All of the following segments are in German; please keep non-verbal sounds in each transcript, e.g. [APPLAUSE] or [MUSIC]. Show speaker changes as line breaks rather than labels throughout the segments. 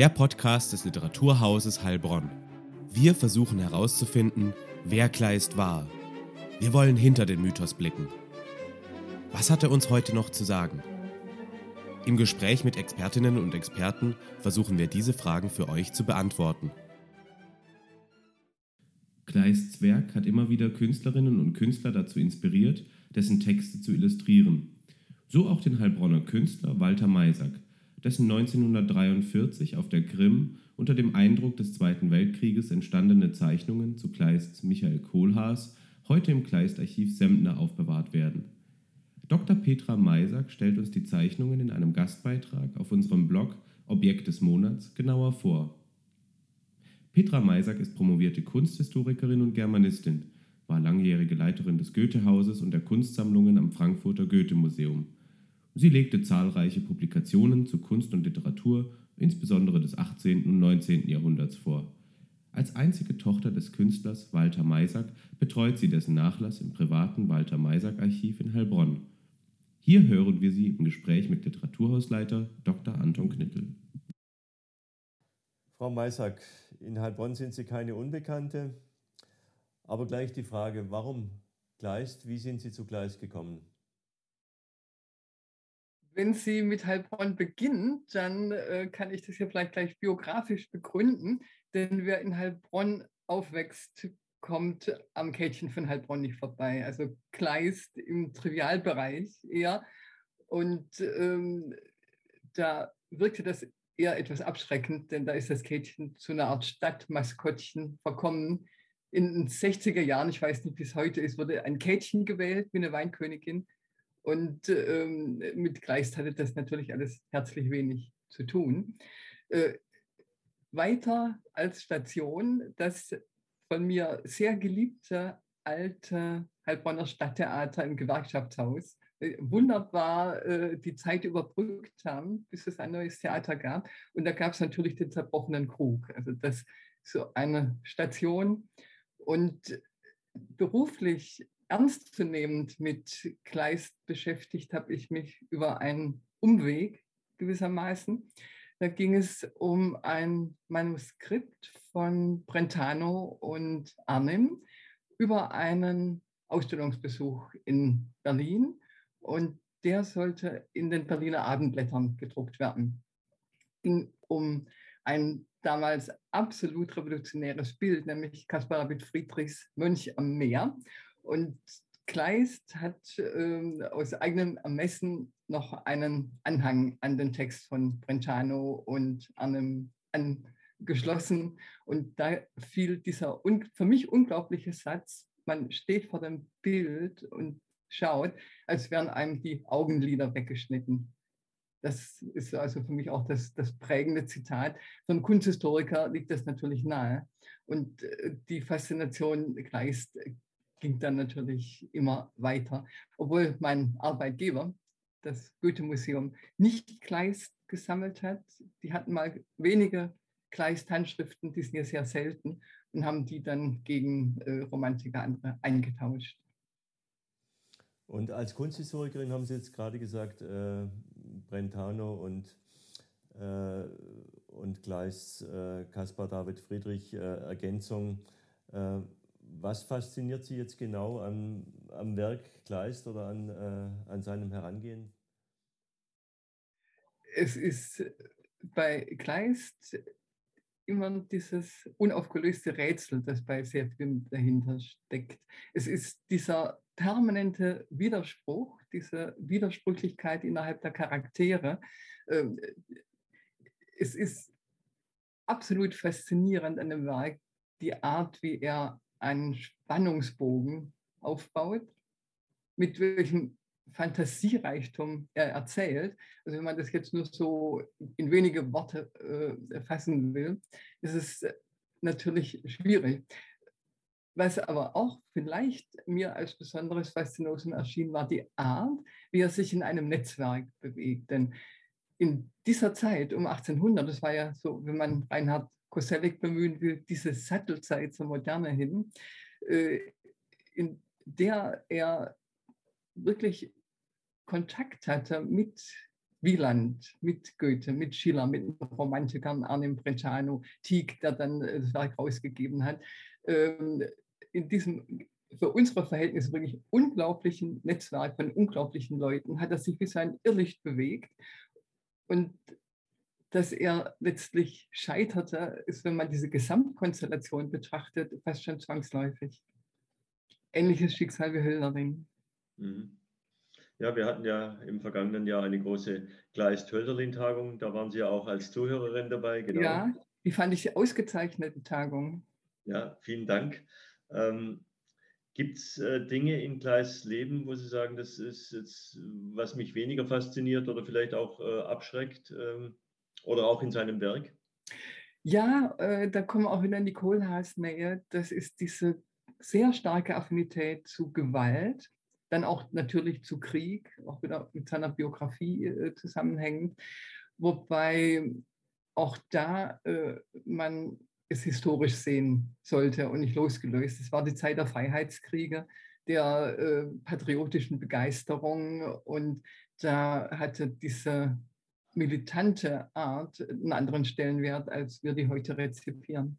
Der Podcast des Literaturhauses Heilbronn. Wir versuchen herauszufinden, wer Kleist war. Wir wollen hinter den Mythos blicken. Was hat er uns heute noch zu sagen? Im Gespräch mit Expertinnen und Experten versuchen wir diese Fragen für euch zu beantworten. Kleists Werk hat immer wieder Künstlerinnen und Künstler dazu inspiriert, dessen Texte zu illustrieren. So auch den Heilbronner Künstler Walter Meisack, dessen 1943 auf der Krim unter dem Eindruck des Zweiten Weltkrieges entstandene Zeichnungen zu Kleists Michael Kohlhaas heute im Kleist-Archiv Sempner aufbewahrt werden. Dr. Petra Meisack stellt uns die Zeichnungen in einem Gastbeitrag auf unserem Blog Objekt des Monats genauer vor. Petra Meisack ist promovierte Kunsthistorikerin und Germanistin, war langjährige Leiterin des Goethehauses und der Kunstsammlungen am Frankfurter Goethe-Museum. Sie legte zahlreiche Publikationen zu Kunst und Literatur, insbesondere des 18. und 19. Jahrhunderts vor. Als einzige Tochter des Künstlers Walter Meisack betreut sie dessen Nachlass im privaten Walter Meisack Archiv in Heilbronn. Hier hören wir sie im Gespräch mit Literaturhausleiter Dr. Anton Knittel.
Frau Meisack, in Heilbronn sind Sie keine Unbekannte, aber gleich die Frage, warum Kleist? Wie sind Sie zu Kleist gekommen?
Wenn Sie mit Heilbronn beginnen, dann äh, kann ich das hier vielleicht gleich biografisch begründen, denn wer in Heilbronn aufwächst, kommt am Kätchen von Heilbronn nicht vorbei. Also Kleist im Trivialbereich eher. Und ähm, da wirkte das eher etwas abschreckend, denn da ist das Kätchen zu einer Art Stadtmaskottchen verkommen. In den 60er Jahren, ich weiß nicht, es heute ist, wurde ein Kätchen gewählt wie eine Weinkönigin. Und ähm, mit Kleist hatte das natürlich alles herzlich wenig zu tun. Äh, weiter als Station das von mir sehr geliebte alte Heilbronner Stadttheater im Gewerkschaftshaus. Äh, wunderbar äh, die Zeit überbrückt haben, bis es ein neues Theater gab. Und da gab es natürlich den zerbrochenen Krug. Also das ist so eine Station. Und beruflich ernstzunehmend mit Kleist beschäftigt habe ich mich über einen Umweg gewissermaßen. Da ging es um ein Manuskript von Brentano und Arnim über einen Ausstellungsbesuch in Berlin und der sollte in den Berliner Abendblättern gedruckt werden. Es ging um ein damals absolut revolutionäres Bild, nämlich Caspar David Friedrichs Mönch am Meer. Und Kleist hat äh, aus eigenem Ermessen noch einen Anhang an den Text von Brentano und Arnim angeschlossen. Und da fiel dieser für mich unglaubliche Satz, man steht vor dem Bild und schaut, als wären einem die Augenlider weggeschnitten. Das ist also für mich auch das, das prägende Zitat. Für einen Kunsthistoriker liegt das natürlich nahe. Und äh, die Faszination Kleist ging dann natürlich immer weiter. Obwohl mein Arbeitgeber, das Goethe-Museum, nicht Kleist gesammelt hat. Die hatten mal wenige Kleist-Handschriften, die sind ja sehr selten, und haben die dann gegen äh, Romantiker andere eingetauscht.
Und als Kunsthistorikerin haben Sie jetzt gerade gesagt, äh, Brentano und, äh, und Kleist, äh, Caspar David Friedrich, äh, Ergänzung. Was fasziniert Sie jetzt genau am, am Werk Kleist oder an, äh, an seinem Herangehen?
Es ist bei Kleist immer dieses unaufgelöste Rätsel, das bei sehr vielen dahinter steckt. Es ist dieser permanente Widerspruch, diese Widersprüchlichkeit innerhalb der Charaktere. Ähm, Es ist absolut faszinierend an dem Werk, die Art, wie er einen Spannungsbogen aufbaut, mit welchem Fantasiereichtum er erzählt. Also wenn man das jetzt nur so in wenige Worte äh, fassen will, ist es natürlich schwierig. Was aber auch vielleicht mir als besonderes Faszinosum erschien, war die Art, wie er sich in einem Netzwerk bewegt. Denn in dieser Zeit um 1800, das war ja so, wenn man Reinhard Koselleck bemühen will, diese Sattelzeit zur Moderne hin, äh, in der er wirklich Kontakt hatte mit Wieland, mit Goethe, mit Schiller, mit Romantikern, Arnim Brentano, Tieck, der dann das Werk rausgegeben hat. Ähm, in diesem für unsere Verhältnisse wirklich unglaublichen Netzwerk von unglaublichen Leuten hat er sich wie so ein Irrlicht bewegt. Und dass er letztlich scheiterte, ist, wenn man diese Gesamtkonstellation betrachtet, fast schon zwangsläufig. Ähnliches Schicksal wie Hölderlin. Mhm.
Ja, wir hatten ja im vergangenen Jahr eine große Kleist-Hölderlin-Tagung. Da waren Sie ja auch als Zuhörerin dabei.
Genau. Ja, die fand ich ausgezeichnete Tagung.
Ja, vielen Dank. Ähm, Gibt es äh, Dinge in Kleis Leben, wo Sie sagen, das ist jetzt, was mich weniger fasziniert oder vielleicht auch äh, abschreckt ähm, oder auch in seinem Werk?
Ja, äh, da kommen wir auch wieder in die Kohlhaas-Nähe. Das ist diese sehr starke Affinität zu Gewalt, dann auch natürlich zu Krieg, auch wieder mit seiner Biografie äh, zusammenhängend. Wobei auch da äh, man es historisch sehen sollte und nicht losgelöst. Es war die Zeit der Freiheitskriege, der äh, patriotischen Begeisterung und da hatte diese militante Art einen anderen Stellenwert, als wir die heute rezipieren.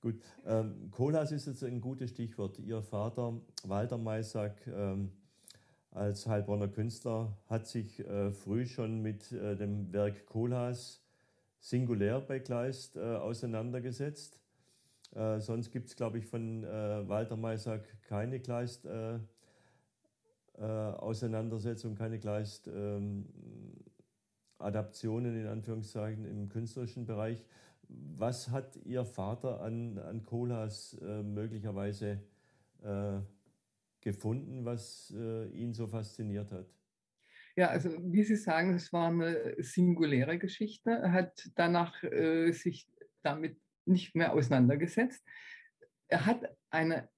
Gut, ähm, Kohlhaas ist jetzt ein gutes Stichwort. Ihr Vater Walter Maisack ähm, als Heilbronner Künstler hat sich äh, früh schon mit äh, dem Werk Kohlhaas singulär bei Kleist äh, auseinandergesetzt. Äh, sonst gibt es, glaube ich, von äh, Walter Maisack keine Kleist-Auseinandersetzung, äh, keine Kleist-Adaptionen ähm, in Anführungszeichen im künstlerischen Bereich. Was hat Ihr Vater an, an Kohlhaas äh, möglicherweise äh, gefunden, was ihn so fasziniert hat?
Ja, also wie Sie sagen, es war eine singuläre Geschichte. Er hat danach äh, sich damit nicht mehr auseinandergesetzt. Er hat eine,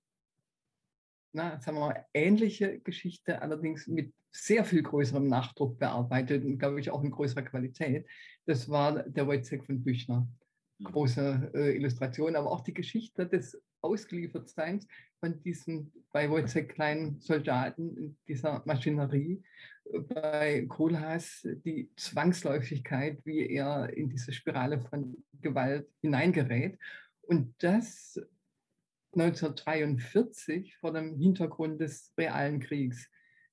na, sagen wir mal, ähnliche Geschichte, allerdings mit sehr viel größerem Nachdruck bearbeitet und, glaube ich, auch in größerer Qualität. Das war der Wojciech von Büchner. Mhm. Große äh, Illustration, aber auch die Geschichte des Ausgeliefertseins von diesen bei Wojciech kleinen Soldaten in dieser Maschinerie bei Kohlhaas die Zwangsläufigkeit, wie er in diese Spirale von Gewalt hineingerät. Und das 1943 vor dem Hintergrund des realen Kriegs.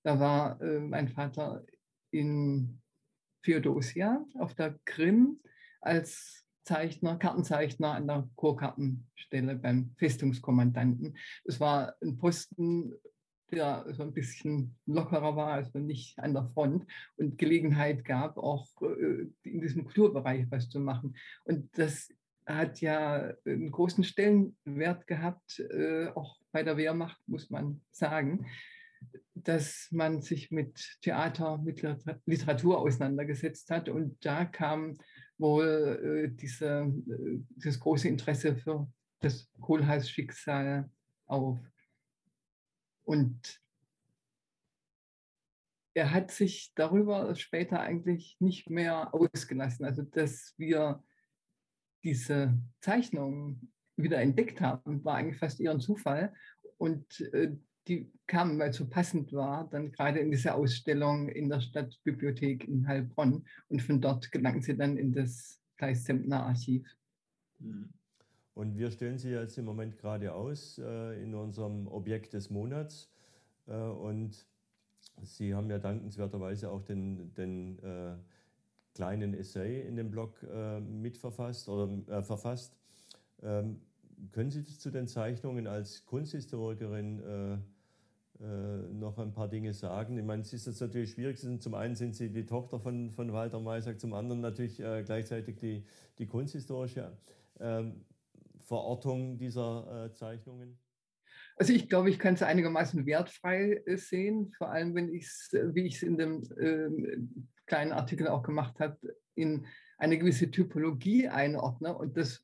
Da war äh, mein Vater in Feodosia auf der Krim als Zeichner, Kartenzeichner an der Chorkartenstelle beim Festungskommandanten. Es war ein Posten der so ein bisschen lockerer war, also nicht an der Front und Gelegenheit gab, auch äh, in diesem Kulturbereich was zu machen. Und das hat ja einen großen Stellenwert gehabt, äh, auch bei der Wehrmacht, muss man sagen, dass man sich mit Theater, mit Literatur auseinandergesetzt hat. Und da kam wohl äh, diese, dieses große Interesse für das Kohlheiß-Schicksal auf. Und er hat sich darüber später eigentlich nicht mehr ausgelassen. Also, dass wir diese Zeichnungen wieder entdeckt haben, war eigentlich fast eher ein Zufall. Und äh, die kamen, weil es so passend war, dann gerade in diese Ausstellung in der Stadtbibliothek in Heilbronn. Und von dort gelangten sie dann in das Kleist-Sempner Archiv.
Mhm. Und wir stellen sie jetzt im Moment gerade aus äh, in unserem Objekt des Monats. Äh, und Sie haben ja dankenswerterweise auch den, den äh, kleinen Essay in dem Blog äh, mitverfasst oder äh, verfasst. Ähm, können Sie zu den Zeichnungen als Kunsthistorikerin äh, noch ein paar Dinge sagen? Ich meine, es ist jetzt natürlich schwierig. Zum einen sind Sie die Tochter von, von Walter Meisack, zum anderen natürlich gleichzeitig die, die kunsthistorische. Ähm, Verortung dieser äh, Zeichnungen?
Also ich glaube, ich kann es einigermaßen wertfrei äh, sehen, vor allem wenn ich es, wie ich es in dem äh, kleinen Artikel auch gemacht habe, in eine gewisse Typologie einordne. Und das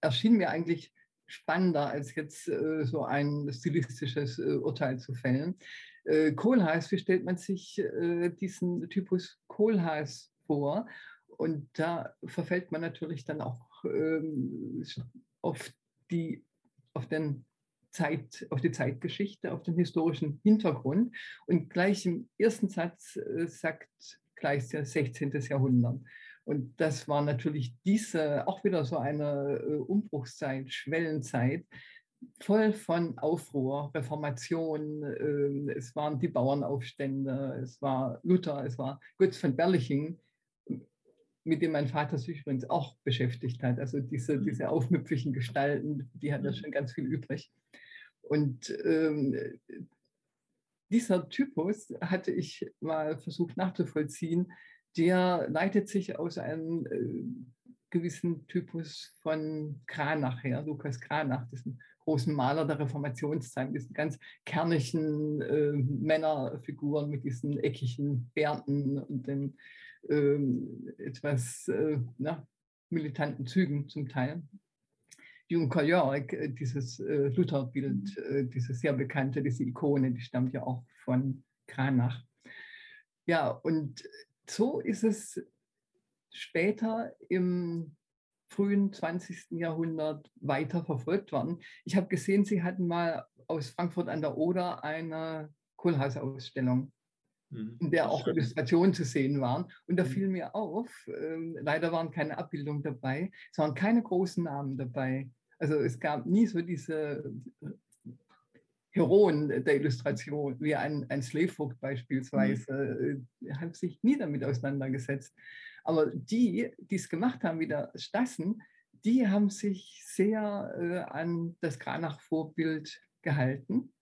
erschien mir eigentlich spannender, als jetzt äh, so ein stilistisches äh, Urteil zu fällen. Äh, Kohlhaas, wie stellt man sich äh, diesen Typus Kohlhaas vor? Und da verfällt man natürlich dann auch ähm, auf, die, auf, den Zeit, auf die Zeitgeschichte, auf den historischen Hintergrund. Und gleich im ersten Satz äh, sagt gleich der 16. Jahrhundert. Und das war natürlich diese, auch wieder so eine äh, Umbruchszeit, Schwellenzeit, voll von Aufruhr, Reformation. Äh, es waren die Bauernaufstände, es war Luther, es war Götz von Berliching, mit dem mein Vater sich übrigens auch beschäftigt hat. Also diese, mhm. diese aufmüpfigen Gestalten, die hat ja mhm. schon ganz viel übrig. Und ähm, dieser Typus hatte ich mal versucht nachzuvollziehen, der leitet sich aus einem äh, gewissen Typus von Kranach her, Lukas Kranach, diesen großen Maler der Reformationszeit, mit diesen ganz kernigen äh, Männerfiguren mit diesen eckigen Bärten und den äh, etwas äh, na, militanten Zügen zum Teil. Juncker Jörg, äh, dieses äh, Lutherbild, äh, dieses sehr bekannte, diese Ikone, die stammt ja auch von Kranach. Ja, und so ist es später im frühen 20. Jahrhundert weiter verfolgt worden. Ich habe gesehen, Sie hatten mal aus Frankfurt an der Oder eine Kohlhausausstellung, mhm. in der auch Illustrationen zu sehen waren. Und da mhm. fiel mir auf, äh, leider waren keine Abbildungen dabei, es waren keine großen Namen dabei. Also es gab nie so diese Heroen der Illustration, wie ein, ein Slavevogt beispielsweise, mhm. hat sich nie damit auseinandergesetzt. Aber die, die es gemacht haben, wie der Stassen, die haben sich sehr äh, an das Kranach-Vorbild gehalten.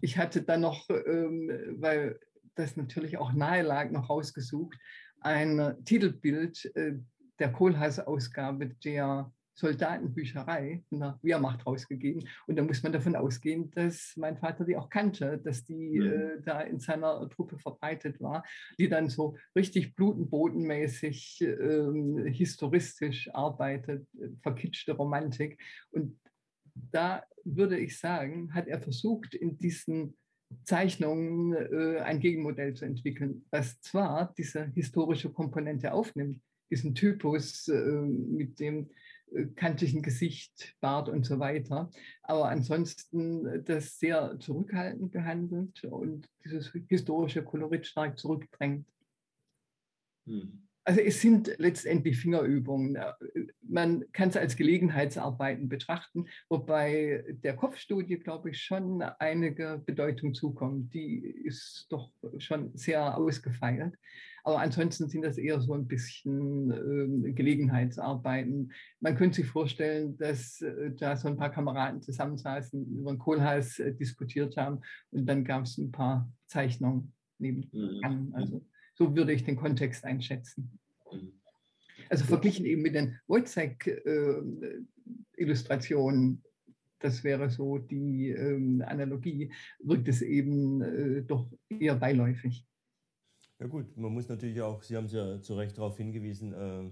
Ich hatte dann noch, ähm, weil das natürlich auch nahe lag, noch rausgesucht, ein Titelbild äh, der Kohlhaas-Ausgabe der Soldatenbücherei von der Wehrmacht rausgegeben. Und da muss man davon ausgehen, dass mein Vater die auch kannte, dass die mhm. äh, da in seiner Truppe verbreitet war, die dann so richtig blutenbodenmäßig äh, historistisch arbeitet, äh, verkitschte Romantik. Und da würde ich sagen, hat er versucht, in diesen Zeichnungen äh, ein Gegenmodell zu entwickeln, was zwar diese historische Komponente aufnimmt, diesen Typus äh, mit dem kantigen Gesicht, Bart und so weiter. Aber ansonsten das sehr zurückhaltend behandelt und dieses historische Kolorit stark zurückdrängt. Hm. Also es sind letztendlich Fingerübungen. Man kann es als Gelegenheitsarbeiten betrachten, wobei der Kopfstudie, glaube ich, schon einige Bedeutung zukommt. Die ist doch schon sehr ausgefeilt. Aber ansonsten sind das eher so ein bisschen äh, Gelegenheitsarbeiten. Man könnte sich vorstellen, dass äh, da so ein paar Kameraden zusammensaßen, über den Kohlhals äh, diskutiert haben und dann gab es ein paar Zeichnungen nebenan. Mhm. Also so würde ich den Kontext einschätzen. Mhm. Also verglichen eben mit den Wojciech-Illustrationen, äh, das wäre so die ähm, Analogie, wirkt es eben äh, doch eher beiläufig.
Ja gut, man muss natürlich auch, Sie haben es ja zu Recht darauf hingewiesen, äh,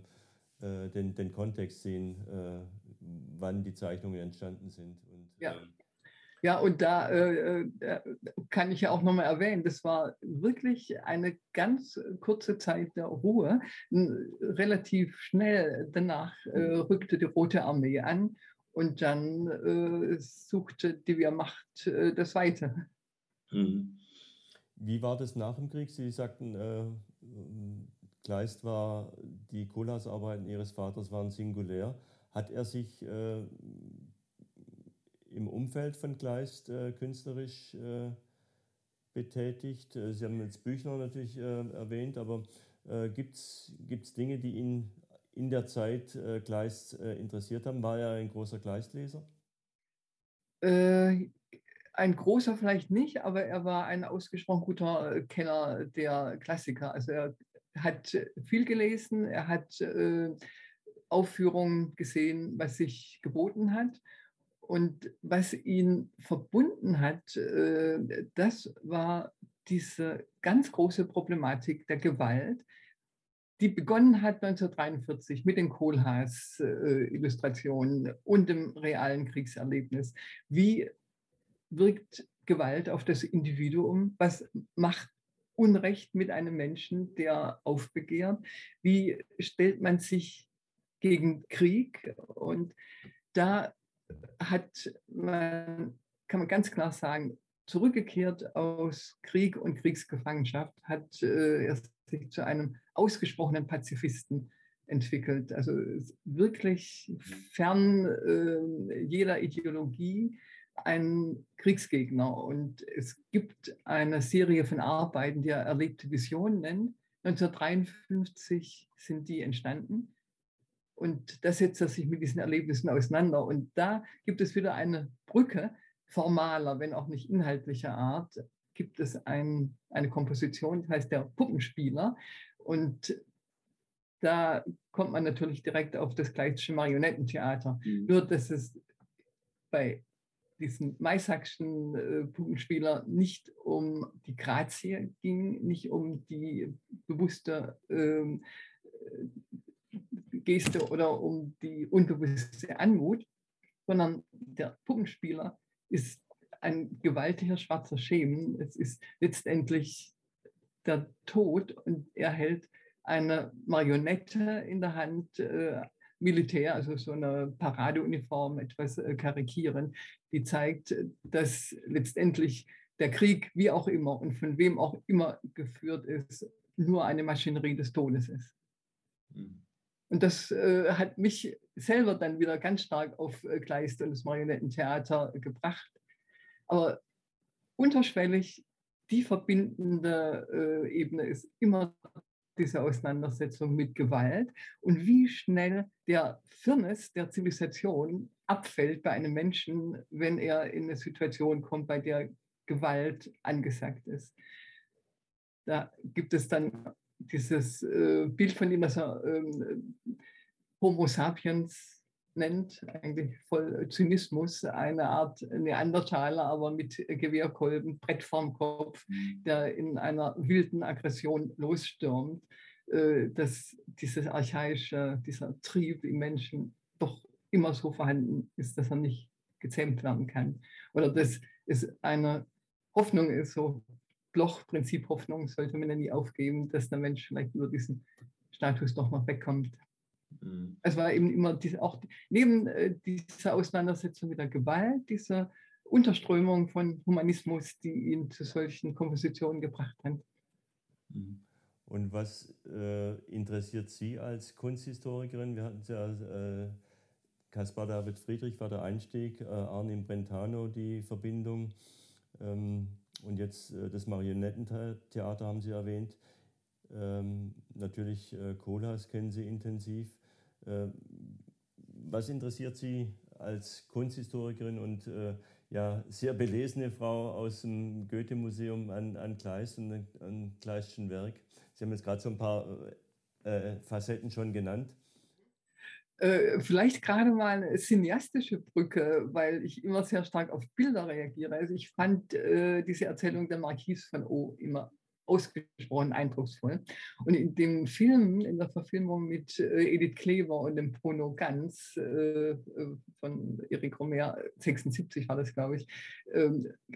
äh, den, den Kontext sehen, äh, wann die Zeichnungen entstanden sind. Und,
ja. Ähm, ja, und da äh, äh, kann ich ja auch nochmal erwähnen, das war wirklich eine ganz kurze Zeit der Ruhe. Relativ schnell danach äh, rückte die Rote Armee an und dann suchte die Wehrmacht das Weite.
Mhm. Wie war das nach dem Krieg? Sie sagten, äh, Kleist war, die Kohlhaasarbeiten Ihres Vaters waren singulär. Hat er sich äh, im Umfeld von Kleist äh, künstlerisch äh, betätigt? Äh, Sie haben jetzt Büchner natürlich äh, erwähnt, aber äh, gibt es Dinge, die ihn in der Zeit Kleist interessiert haben? War er ein großer Kleistleser?
Ein großer vielleicht nicht, aber er war ein ausgesprochen guter äh, Kenner der Klassiker. Also er hat viel gelesen, er hat äh, Aufführungen gesehen, was sich geboten hat. Und was ihn verbunden hat, äh, das war diese ganz große Problematik der Gewalt, die begonnen hat 1943 mit den Kohlhaas-Illustrationen und dem realen Kriegserlebnis. Wie wirkt Gewalt auf das Individuum? Was macht Unrecht mit einem Menschen, der aufbegehrt? Wie stellt man sich gegen Krieg? Und da hat man, kann man ganz klar sagen, zurückgekehrt aus Krieg und Kriegsgefangenschaft, hat äh, er sich zu einem ausgesprochenen Pazifisten entwickelt. Also wirklich fern äh, jeder Ideologie ein Kriegsgegner. Und es gibt eine Serie von Arbeiten, die er erlebte Visionen nennt. 1953 sind die entstanden. Und da setzt er sich mit diesen Erlebnissen auseinander. Und da gibt es wieder eine Brücke formaler, wenn auch nicht inhaltlicher Art, gibt es ein, eine Komposition, die heißt der Puppenspieler. Und da kommt man natürlich direkt auf das Gleitsche Marionettentheater. Mhm. Nur, dass es bei diesem Maisackschen äh, Puppenspieler nicht um die Grazie ging, nicht um die bewusste ähm, äh, Geste oder um die unbewusste Anmut, sondern der Puppenspieler ist ein gewaltiger schwarzer Schemen. Es ist letztendlich der Tod und er hält eine Marionette in der Hand, äh, Militär, also so eine Paradeuniform, etwas äh, karikieren, die zeigt, dass letztendlich der Krieg, wie auch immer und von wem auch immer geführt ist, nur eine Maschinerie des Todes ist. Mhm. Und das äh, hat mich selber dann wieder ganz stark auf äh, Kleist und das Marionettentheater gebracht. Aber unterschwellig die verbindende äh, Ebene ist immer diese Auseinandersetzung mit Gewalt und wie schnell der Firnis der Zivilisation abfällt bei einem Menschen, wenn er in eine Situation kommt, bei der Gewalt angesagt ist. Da gibt es dann dieses äh, Bild von ihm, das er ähm, Homo sapiens nennt, eigentlich voll Zynismus, eine Art Neandertaler, aber mit Gewehrkolben, Brett vorm Kopf, mhm. der in einer wilden Aggression losstürmt, äh, dass dieses archaische, dieser Trieb im Menschen doch immer so vorhanden ist, dass er nicht gezähmt werden kann. Oder dass es eine Hoffnung ist, so Bloch-Prinzip Hoffnung sollte man ja nie aufgeben, dass der Mensch vielleicht über diesen Status doch noch wegkommt. Mhm. Es war eben immer diese, auch neben äh, dieser Auseinandersetzung mit der Gewalt, dieser Unterströmung von Humanismus, die ihn zu solchen Kompositionen gebracht hat.
Mhm. Und was äh, interessiert Sie als Kunsthistorikerin? Wir hatten es ja, äh, Caspar David Friedrich war der Einstieg, äh, Arnim Brentano die Verbindung ähm, und jetzt äh, das Marionettentheater haben Sie erwähnt. Ähm, natürlich äh, Kohlhaas kennen Sie intensiv. Äh, was interessiert Sie als Kunsthistorikerin und äh, ja, sehr belesene Frau aus dem Goethe-Museum an, an Kleist und an Kleistschen Werk? Sie haben jetzt gerade so ein paar äh, Facetten schon genannt.
Vielleicht gerade mal eine cineastische Brücke, weil ich immer sehr stark auf Bilder reagiere. Also ich fand äh, diese Erzählung der Marquise von O immer ausgesprochen eindrucksvoll. Und in dem Film, in der Verfilmung mit äh, Edith Klever und dem Bruno Ganz äh, äh von Erik Romer, 76 war das, glaube ich, äh,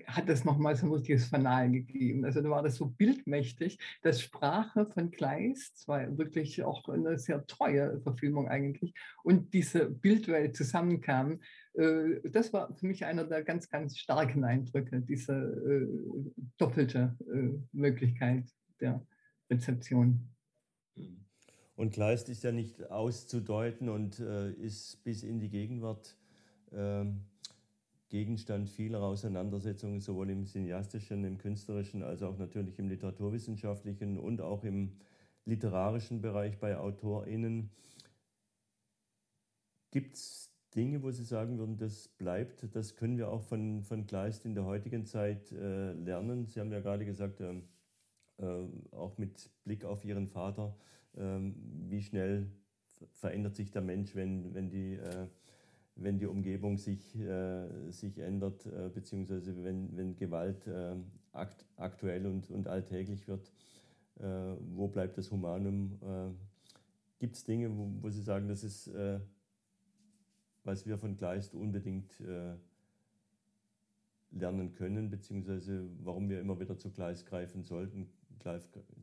hat das nochmal so ein richtiges Fanal gegeben. Also da war das so bildmächtig, dass Sprache von Kleist, zwar wirklich auch eine sehr treue Verfilmung eigentlich, und diese Bildwelt zusammenkamen, das war für mich einer der ganz, ganz starken Eindrücke, diese äh, doppelte äh, Möglichkeit der Rezeption.
Mhm. Und Kleist ist ja nicht auszudeuten und äh, ist bis in die Gegenwart äh, Gegenstand vieler Auseinandersetzungen, sowohl im cineastischen, im künstlerischen, als auch natürlich im literaturwissenschaftlichen und auch im literarischen Bereich bei AutorInnen. Gibt es Dinge, wo Sie sagen würden, das bleibt, das können wir auch von, von Kleist in der heutigen Zeit äh, lernen? Sie haben ja gerade gesagt, äh, äh, auch mit Blick auf Ihren Vater, ähm, wie schnell verändert sich der Mensch, wenn, wenn die äh, wenn die Umgebung sich, äh, sich ändert, äh, beziehungsweise wenn, wenn Gewalt akt, aktuell und, und alltäglich wird, wo bleibt das Humanum? Gibt es Dinge, wo, wo, Sie sagen, das ist, was wir von Kleist unbedingt lernen können, beziehungsweise warum wir immer wieder zu Kleist greifen sollten,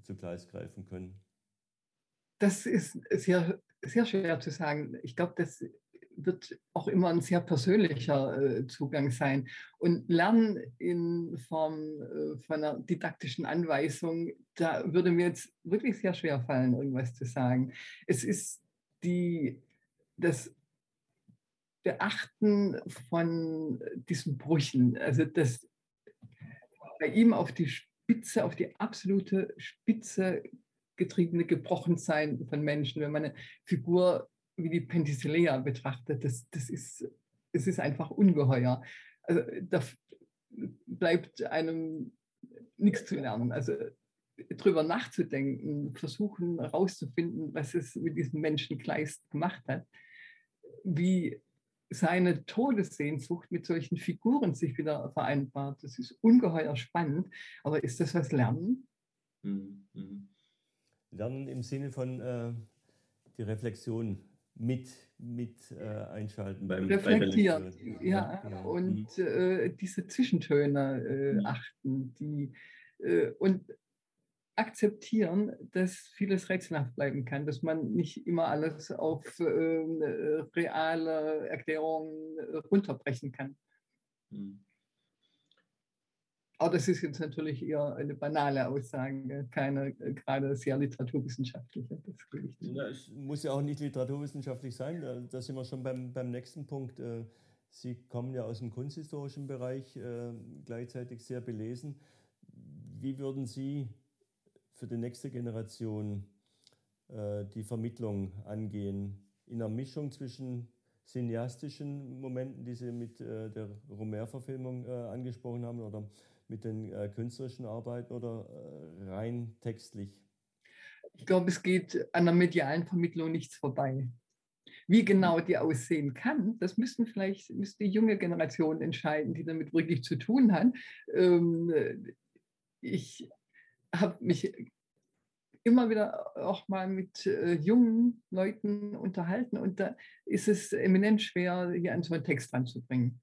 zu Kleist greifen können?
Das ist sehr, sehr schwer zu sagen. Ich glaube, das wird auch immer ein sehr persönlicher äh, Zugang sein. Und Lernen in Form äh, von einer didaktischen Anweisung, da würde mir jetzt wirklich sehr schwer fallen, irgendwas zu sagen. Es ist die, das Beachten von diesen Brüchen, also das bei ihm auf die Spitze, auf die absolute Spitze getriebene Gebrochensein von Menschen, wenn man eine Figur wie die Penthesilea betrachtet, das, das ist, es ist einfach ungeheuer. Also da bleibt einem nichts zu lernen. Also drüber nachzudenken, versuchen herauszufinden, was es mit diesem Menschen Kleist gemacht hat, wie seine Todessehnsucht mit solchen Figuren sich wieder vereinbart. Das ist ungeheuer spannend. Aber ist das was Lernen?
Mhm. mhm. Lernen im Sinne von äh, die Reflexion mit, mit äh, einschalten
beim Reflektieren, ja, ja, genau. und mhm. äh, diese Zwischentöne äh, achten, die äh, und akzeptieren, dass vieles rätselhaft bleiben kann, dass man nicht immer alles auf ähm, äh, reale Erklärungen runterbrechen kann. Mhm. Aber das ist jetzt natürlich eher eine banale Aussage, keine äh, gerade sehr literaturwissenschaftliche.
Ja, es muss ja auch nicht literaturwissenschaftlich sein. Da sind wir schon beim, beim nächsten Punkt. Äh, Sie kommen ja aus dem kunsthistorischen Bereich, äh, gleichzeitig sehr belesen. Wie würden Sie für die nächste Generation die Vermittlung angehen? In einer Mischung zwischen cineastischen Momenten, die Sie mit der Romer-Verfilmung angesprochen haben, oder mit den äh, künstlerischen Arbeiten oder äh, rein textlich?
Ich glaube, es geht an der medialen Vermittlung nichts vorbei. Wie genau die aussehen kann, das müssen vielleicht müsste die junge Generation entscheiden, die damit wirklich zu tun hat. Ähm, ich habe mich immer wieder auch mal mit äh, jungen Leuten unterhalten und da ist es eminent schwer, hier an so einen Text ranzubringen.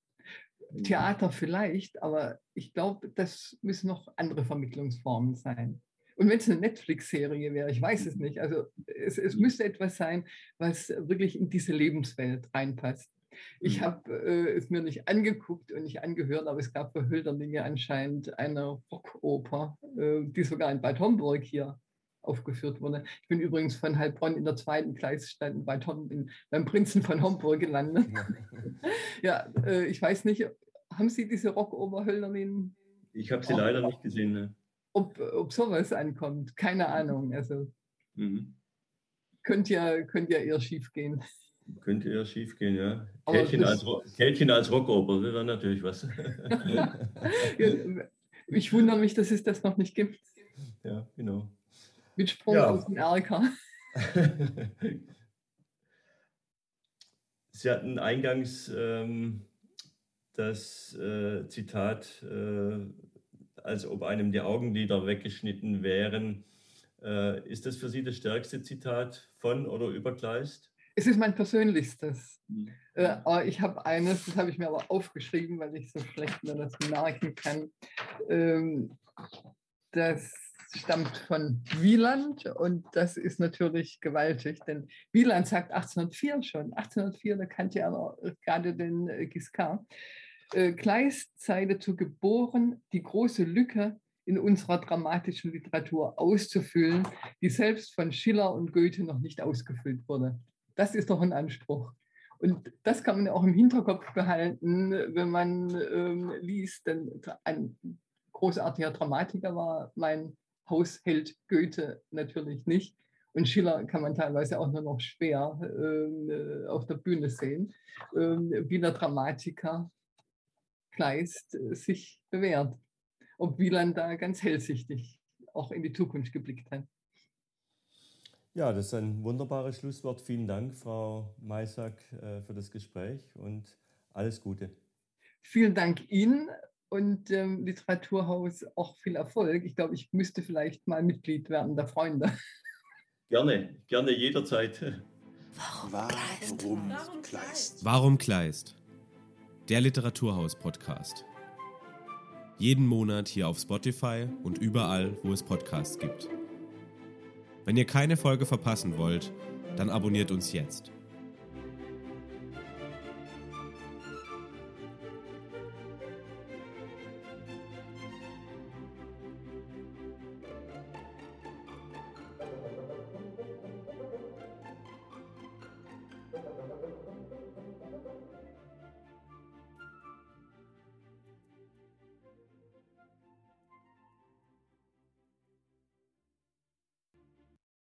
Theater vielleicht, aber ich glaube, das müssen noch andere Vermittlungsformen sein. Und wenn es eine Netflix-Serie wäre, ich weiß es nicht. Also es, es, müsste etwas sein, was wirklich in diese Lebenswelt reinpasst. Ich mhm. habe äh, es mir nicht angeguckt und nicht angehört, aber es gab bei Hölderlinge anscheinend eine Rockoper, äh, die sogar in Bad Homburg hier aufgeführt wurde. Ich bin übrigens von Heilbronn in der zweiten Gleisstadt in Bad Homburg, beim Prinzen von Homburg gelandet. [LAUGHS] ja, äh, ich weiß nicht, haben Sie diese Rockoberhöllerin?
Ich habe sie leider nicht gesehen. Ne?
Ob, ob sowas ankommt, keine Ahnung. Also mhm. könnte ja, könnte ja eher schief gehen.
Könnte eher schief gehen, ja. Kältchen als, Kältchen als Rockoper, das wäre natürlich was. [LAUGHS]
ich wundere mich, dass es das noch nicht gibt.
Ja, genau.
Mit Sprung ja. aus dem Erker. [LAUGHS]
Sie hatten eingangs ähm, das äh, Zitat, äh, als ob einem die Augenlider weggeschnitten wären. Äh, ist das für Sie das stärkste Zitat von oder über Kleist?
Es ist mein persönlichstes. Mhm. Äh, ich habe eines, das habe ich mir aber aufgeschrieben, weil ich so schlecht mir das merken kann. Ähm, das stammt von Wieland und das ist natürlich gewaltig, denn Wieland sagt 1804 schon, 1804, da kannte er gerade den äh, Giscard, äh, Kleist sei dazu geboren, die große Lücke in unserer dramatischen Literatur auszufüllen, die selbst von Schiller und Goethe noch nicht ausgefüllt wurde. Das ist doch ein Anspruch. Und das kann man auch im Hinterkopf behalten, wenn man ähm, liest, denn ein großartiger Dramatiker war mein Hausheld Goethe natürlich nicht. Und Schiller kann man teilweise auch nur noch schwer äh, auf der Bühne sehen. Ähm, Wiener Dramatiker Kleist äh, sich bewährt. Ob Wieland da ganz hellsichtig auch in die Zukunft geblickt hat.
Ja, das ist ein wunderbares Schlusswort. Vielen Dank, Frau Maisack, äh, für das Gespräch und alles Gute.
Vielen Dank Ihnen und dem Literaturhaus auch viel Erfolg. Ich glaube, ich müsste vielleicht mal Mitglied werden der Freunde. [LAUGHS]
Gerne, gerne jederzeit.
Warum Kleist?
Warum Kleist? Der Literaturhaus-Podcast. Jeden Monat hier auf Spotify und überall, wo es Podcasts gibt. Wenn ihr keine Folge verpassen wollt, dann abonniert uns jetzt.